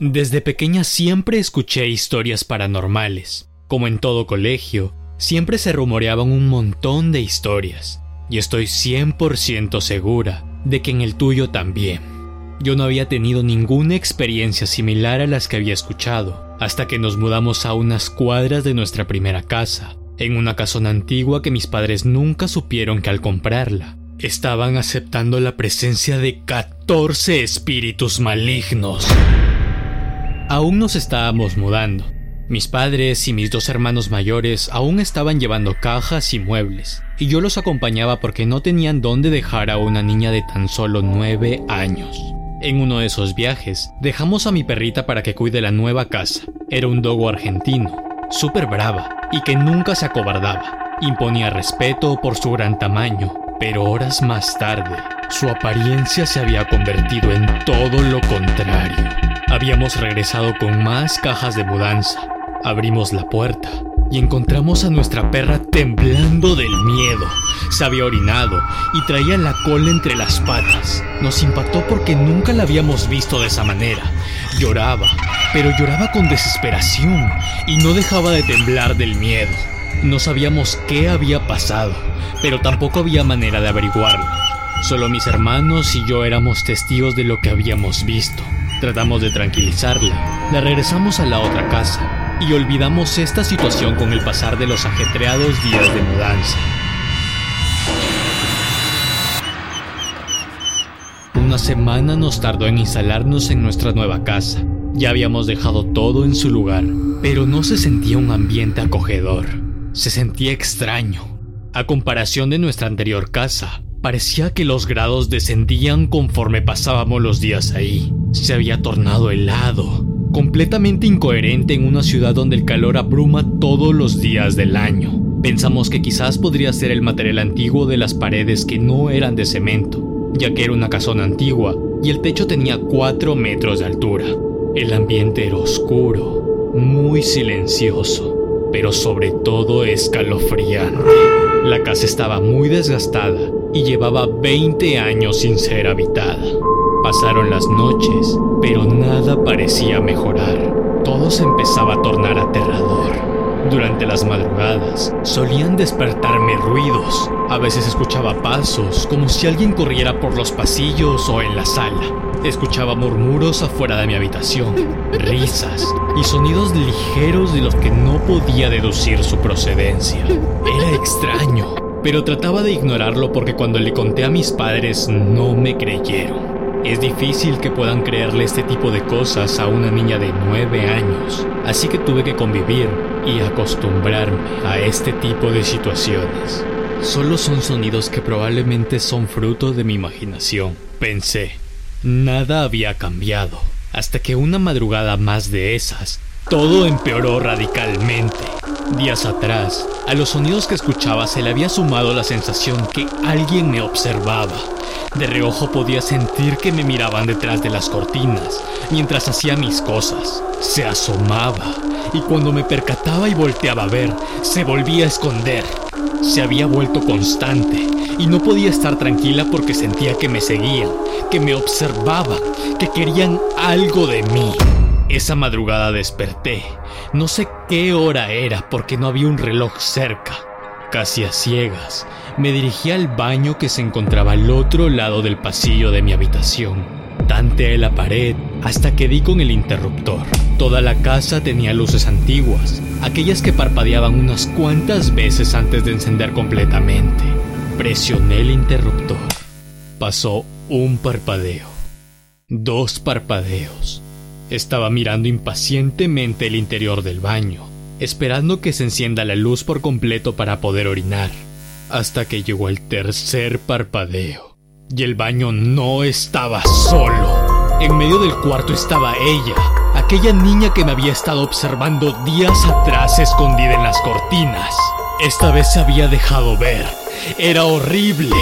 Desde pequeña siempre escuché historias paranormales. Como en todo colegio, siempre se rumoreaban un montón de historias. Y estoy 100% segura de que en el tuyo también. Yo no había tenido ninguna experiencia similar a las que había escuchado, hasta que nos mudamos a unas cuadras de nuestra primera casa, en una casona antigua que mis padres nunca supieron que al comprarla, estaban aceptando la presencia de 14 espíritus malignos. Aún nos estábamos mudando. Mis padres y mis dos hermanos mayores aún estaban llevando cajas y muebles, y yo los acompañaba porque no tenían dónde dejar a una niña de tan solo nueve años. En uno de esos viajes, dejamos a mi perrita para que cuide la nueva casa. Era un dogo argentino, súper brava, y que nunca se acobardaba. Imponía respeto por su gran tamaño, pero horas más tarde, su apariencia se había convertido en todo lo contrario. Habíamos regresado con más cajas de mudanza. Abrimos la puerta y encontramos a nuestra perra temblando del miedo. Se había orinado y traía la cola entre las patas. Nos impactó porque nunca la habíamos visto de esa manera. Lloraba, pero lloraba con desesperación y no dejaba de temblar del miedo. No sabíamos qué había pasado, pero tampoco había manera de averiguarlo. Solo mis hermanos y yo éramos testigos de lo que habíamos visto. Tratamos de tranquilizarla, la regresamos a la otra casa y olvidamos esta situación con el pasar de los ajetreados días de mudanza. Una semana nos tardó en instalarnos en nuestra nueva casa. Ya habíamos dejado todo en su lugar, pero no se sentía un ambiente acogedor. Se sentía extraño. A comparación de nuestra anterior casa, Parecía que los grados descendían conforme pasábamos los días ahí. Se había tornado helado, completamente incoherente en una ciudad donde el calor abruma todos los días del año. Pensamos que quizás podría ser el material antiguo de las paredes que no eran de cemento, ya que era una casona antigua y el techo tenía 4 metros de altura. El ambiente era oscuro, muy silencioso, pero sobre todo escalofriante. La casa estaba muy desgastada y llevaba 20 años sin ser habitada. Pasaron las noches, pero nada parecía mejorar. Todo se empezaba a tornar aterrador. Durante las madrugadas solían despertarme ruidos. A veces escuchaba pasos, como si alguien corriera por los pasillos o en la sala. Escuchaba murmuros afuera de mi habitación, risas y sonidos ligeros de los que no podía deducir su procedencia. Era extraño, pero trataba de ignorarlo porque cuando le conté a mis padres no me creyeron. Es difícil que puedan creerle este tipo de cosas a una niña de 9 años, así que tuve que convivir y acostumbrarme a este tipo de situaciones. Solo son sonidos que probablemente son fruto de mi imaginación, pensé. Nada había cambiado, hasta que una madrugada más de esas, todo empeoró radicalmente. Días atrás, a los sonidos que escuchaba se le había sumado la sensación que alguien me observaba. De reojo podía sentir que me miraban detrás de las cortinas mientras hacía mis cosas. Se asomaba y cuando me percataba y volteaba a ver, se volvía a esconder. Se había vuelto constante y no podía estar tranquila porque sentía que me seguían, que me observaban, que querían algo de mí. Esa madrugada desperté. No sé qué hora era porque no había un reloj cerca. Casi a ciegas, me dirigí al baño que se encontraba al otro lado del pasillo de mi habitación. Tanteé la pared hasta que di con el interruptor. Toda la casa tenía luces antiguas, aquellas que parpadeaban unas cuantas veces antes de encender completamente. Presioné el interruptor. Pasó un parpadeo. Dos parpadeos. Estaba mirando impacientemente el interior del baño, esperando que se encienda la luz por completo para poder orinar, hasta que llegó el tercer parpadeo. Y el baño no estaba solo. En medio del cuarto estaba ella, aquella niña que me había estado observando días atrás escondida en las cortinas. Esta vez se había dejado ver. Era horrible.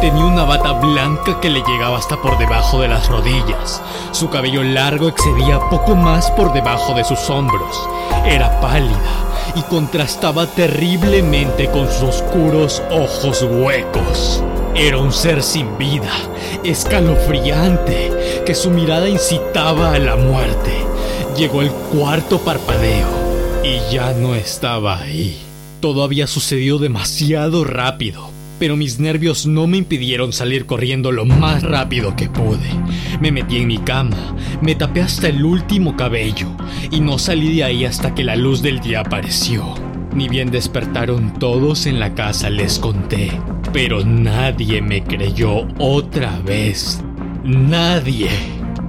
Tenía una bata blanca que le llegaba hasta por debajo de las rodillas. Su cabello largo excedía poco más por debajo de sus hombros. Era pálida y contrastaba terriblemente con sus oscuros ojos huecos. Era un ser sin vida, escalofriante, que su mirada incitaba a la muerte. Llegó el cuarto parpadeo y ya no estaba ahí. Todo había sucedido demasiado rápido, pero mis nervios no me impidieron salir corriendo lo más rápido que pude. Me metí en mi cama, me tapé hasta el último cabello y no salí de ahí hasta que la luz del día apareció. Ni bien despertaron todos en la casa, les conté. Pero nadie me creyó otra vez. Nadie.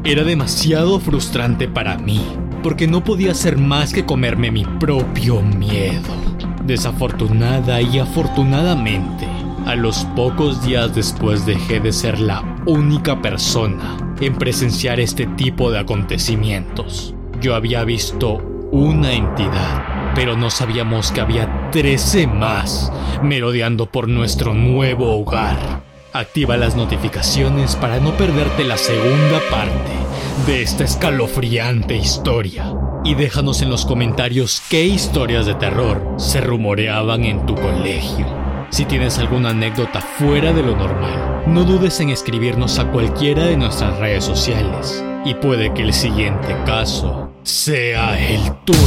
Era demasiado frustrante para mí, porque no podía hacer más que comerme mi propio miedo. Desafortunada y afortunadamente, a los pocos días después dejé de ser la única persona en presenciar este tipo de acontecimientos. Yo había visto una entidad pero no sabíamos que había 13 más merodeando por nuestro nuevo hogar. Activa las notificaciones para no perderte la segunda parte de esta escalofriante historia. Y déjanos en los comentarios qué historias de terror se rumoreaban en tu colegio. Si tienes alguna anécdota fuera de lo normal, no dudes en escribirnos a cualquiera de nuestras redes sociales. Y puede que el siguiente caso sea el tuyo.